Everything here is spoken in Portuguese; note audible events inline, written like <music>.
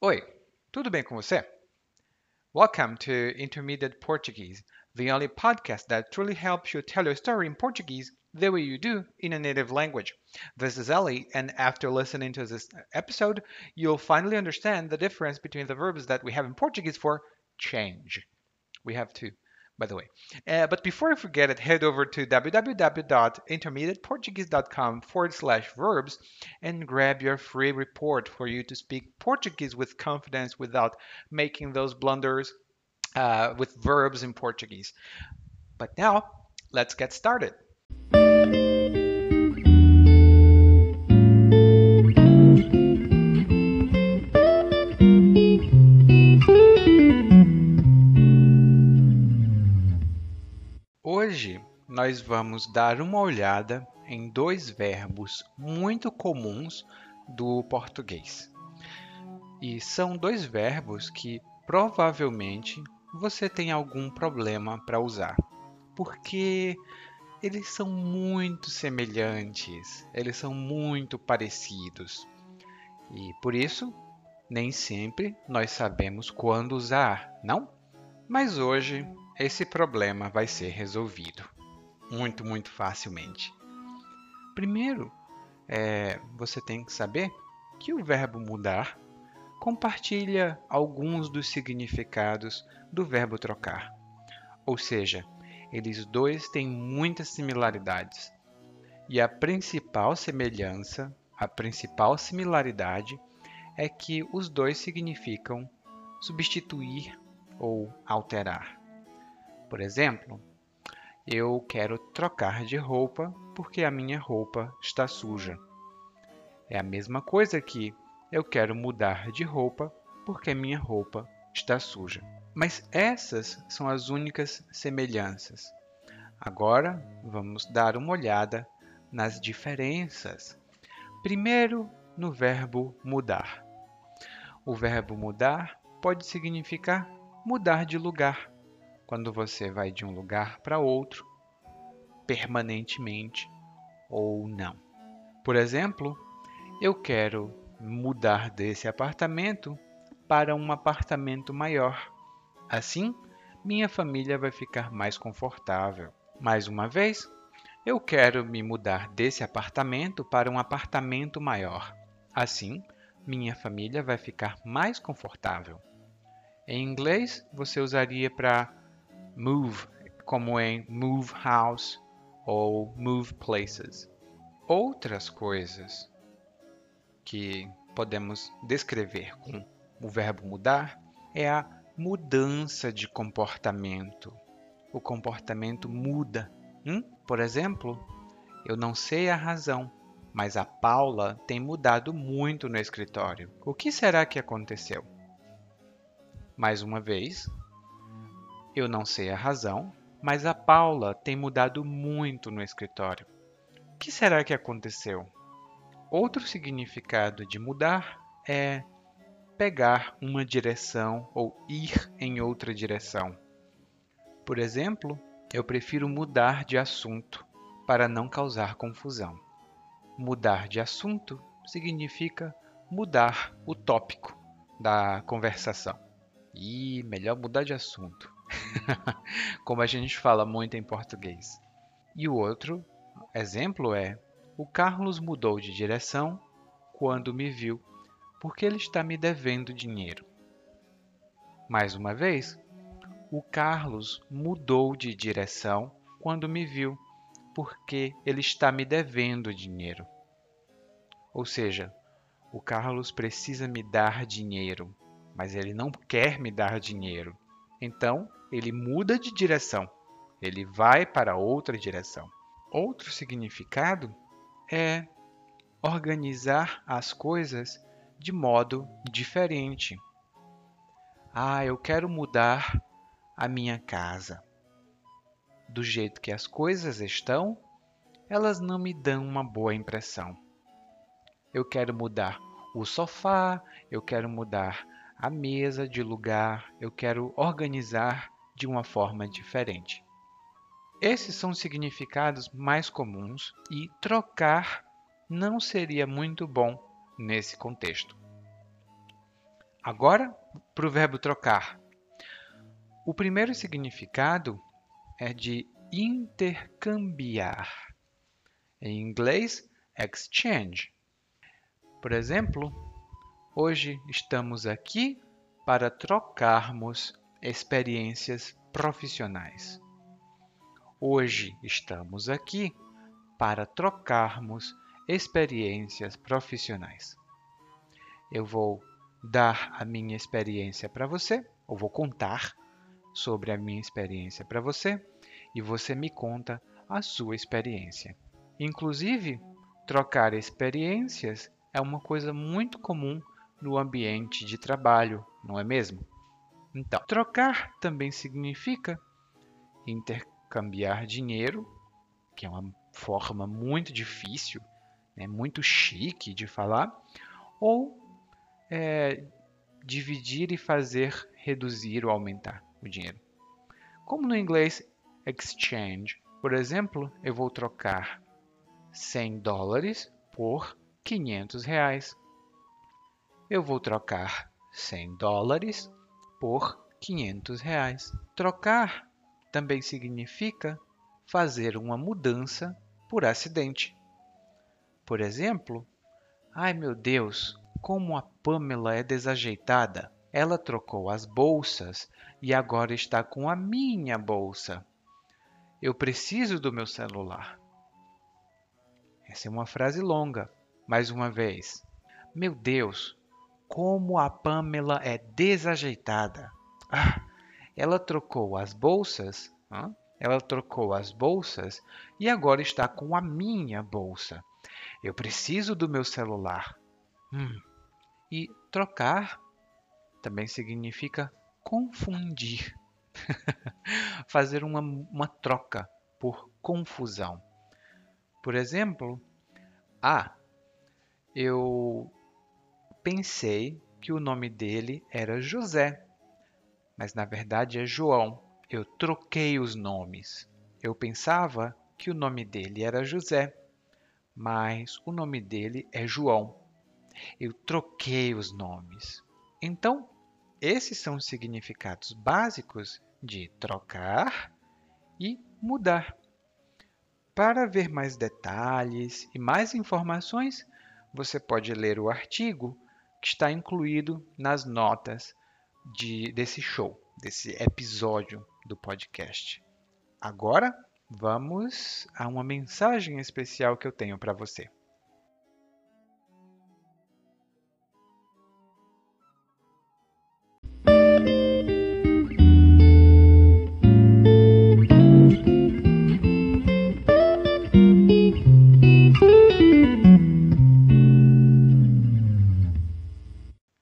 Oi, tudo bem com você? Welcome to Intermediate Portuguese, the only podcast that truly helps you tell your story in Portuguese the way you do in a native language. This is Ellie, and after listening to this episode, you'll finally understand the difference between the verbs that we have in Portuguese for change. We have two, by the way. Uh, but before I forget it, head over to www.intermediateportuguese.com forward slash verbs and grab your free report for you to speak Portuguese with confidence without making those blunders uh, with verbs in Portuguese. But now, let's get started. Hoje nós vamos dar uma olhada em dois verbos muito comuns do português. E são dois verbos que provavelmente você tem algum problema para usar, porque eles são muito semelhantes, eles são muito parecidos. E por isso, nem sempre nós sabemos quando usar, não? Mas hoje esse problema vai ser resolvido muito, muito facilmente. Primeiro, é, você tem que saber que o verbo mudar compartilha alguns dos significados do verbo trocar. Ou seja, eles dois têm muitas similaridades. E a principal semelhança, a principal similaridade é que os dois significam substituir ou alterar. Por exemplo, eu quero trocar de roupa porque a minha roupa está suja. É a mesma coisa que eu quero mudar de roupa porque minha roupa está suja. Mas essas são as únicas semelhanças. Agora vamos dar uma olhada nas diferenças. Primeiro, no verbo mudar. O verbo mudar pode significar mudar de lugar quando você vai de um lugar para outro, permanentemente ou não. Por exemplo, eu quero mudar desse apartamento para um apartamento maior. Assim, minha família vai ficar mais confortável. Mais uma vez, eu quero me mudar desse apartamento para um apartamento maior. Assim, minha família vai ficar mais confortável. Em inglês, você usaria para move, como em move house ou move places. Outras coisas que podemos descrever com o verbo mudar é a mudança de comportamento. O comportamento muda. Hum? Por exemplo, eu não sei a razão, mas a Paula tem mudado muito no escritório. O que será que aconteceu? Mais uma vez, eu não sei a razão, mas a Paula tem mudado muito no escritório. O que será que aconteceu? Outro significado de mudar é pegar uma direção ou ir em outra direção. Por exemplo, eu prefiro mudar de assunto para não causar confusão. Mudar de assunto significa mudar o tópico da conversação. E melhor mudar de assunto. <laughs> como a gente fala muito em português. E o outro exemplo é: o Carlos mudou de direção quando me viu, porque ele está me devendo dinheiro. Mais uma vez, o Carlos mudou de direção quando me viu, porque ele está me devendo dinheiro. Ou seja, o Carlos precisa me dar dinheiro, mas ele não quer me dar dinheiro. Então, ele muda de direção, ele vai para outra direção. Outro significado é organizar as coisas de modo diferente. Ah, eu quero mudar a minha casa. Do jeito que as coisas estão, elas não me dão uma boa impressão. Eu quero mudar o sofá, eu quero mudar a mesa de lugar, eu quero organizar de uma forma diferente. Esses são os significados mais comuns e trocar não seria muito bom nesse contexto. Agora, para o verbo trocar. O primeiro significado é de intercambiar. Em inglês, exchange. Por exemplo, hoje estamos aqui para trocarmos experiências profissionais. Hoje estamos aqui para trocarmos experiências profissionais. Eu vou dar a minha experiência para você, ou vou contar sobre a minha experiência para você, e você me conta a sua experiência. Inclusive, trocar experiências é uma coisa muito comum no ambiente de trabalho, não é mesmo? Então, trocar também significa intercambiar dinheiro, que é uma forma muito difícil, né, muito chique de falar, ou é, dividir e fazer reduzir ou aumentar o dinheiro. Como no inglês exchange, por exemplo, eu vou trocar 100 dólares por 500 reais. Eu vou trocar 100 dólares por 500 reais. Trocar também significa fazer uma mudança por acidente. Por exemplo, ai meu Deus, como a Pamela é desajeitada. Ela trocou as bolsas e agora está com a minha bolsa. Eu preciso do meu celular. Essa é uma frase longa. Mais uma vez. Meu Deus, como a Pamela é desajeitada. Ah, ela trocou as bolsas, ela trocou as bolsas e agora está com a minha bolsa. Eu preciso do meu celular. Hum. E trocar também significa confundir. <laughs> Fazer uma, uma troca por confusão. Por exemplo, ah, eu pensei que o nome dele era José, mas na verdade é João. Eu troquei os nomes. Eu pensava que o nome dele era José, mas o nome dele é João. Eu troquei os nomes. Então, esses são os significados básicos de trocar e mudar. Para ver mais detalhes e mais informações, você pode ler o artigo que está incluído nas notas de, desse show, desse episódio do podcast. Agora, vamos a uma mensagem especial que eu tenho para você.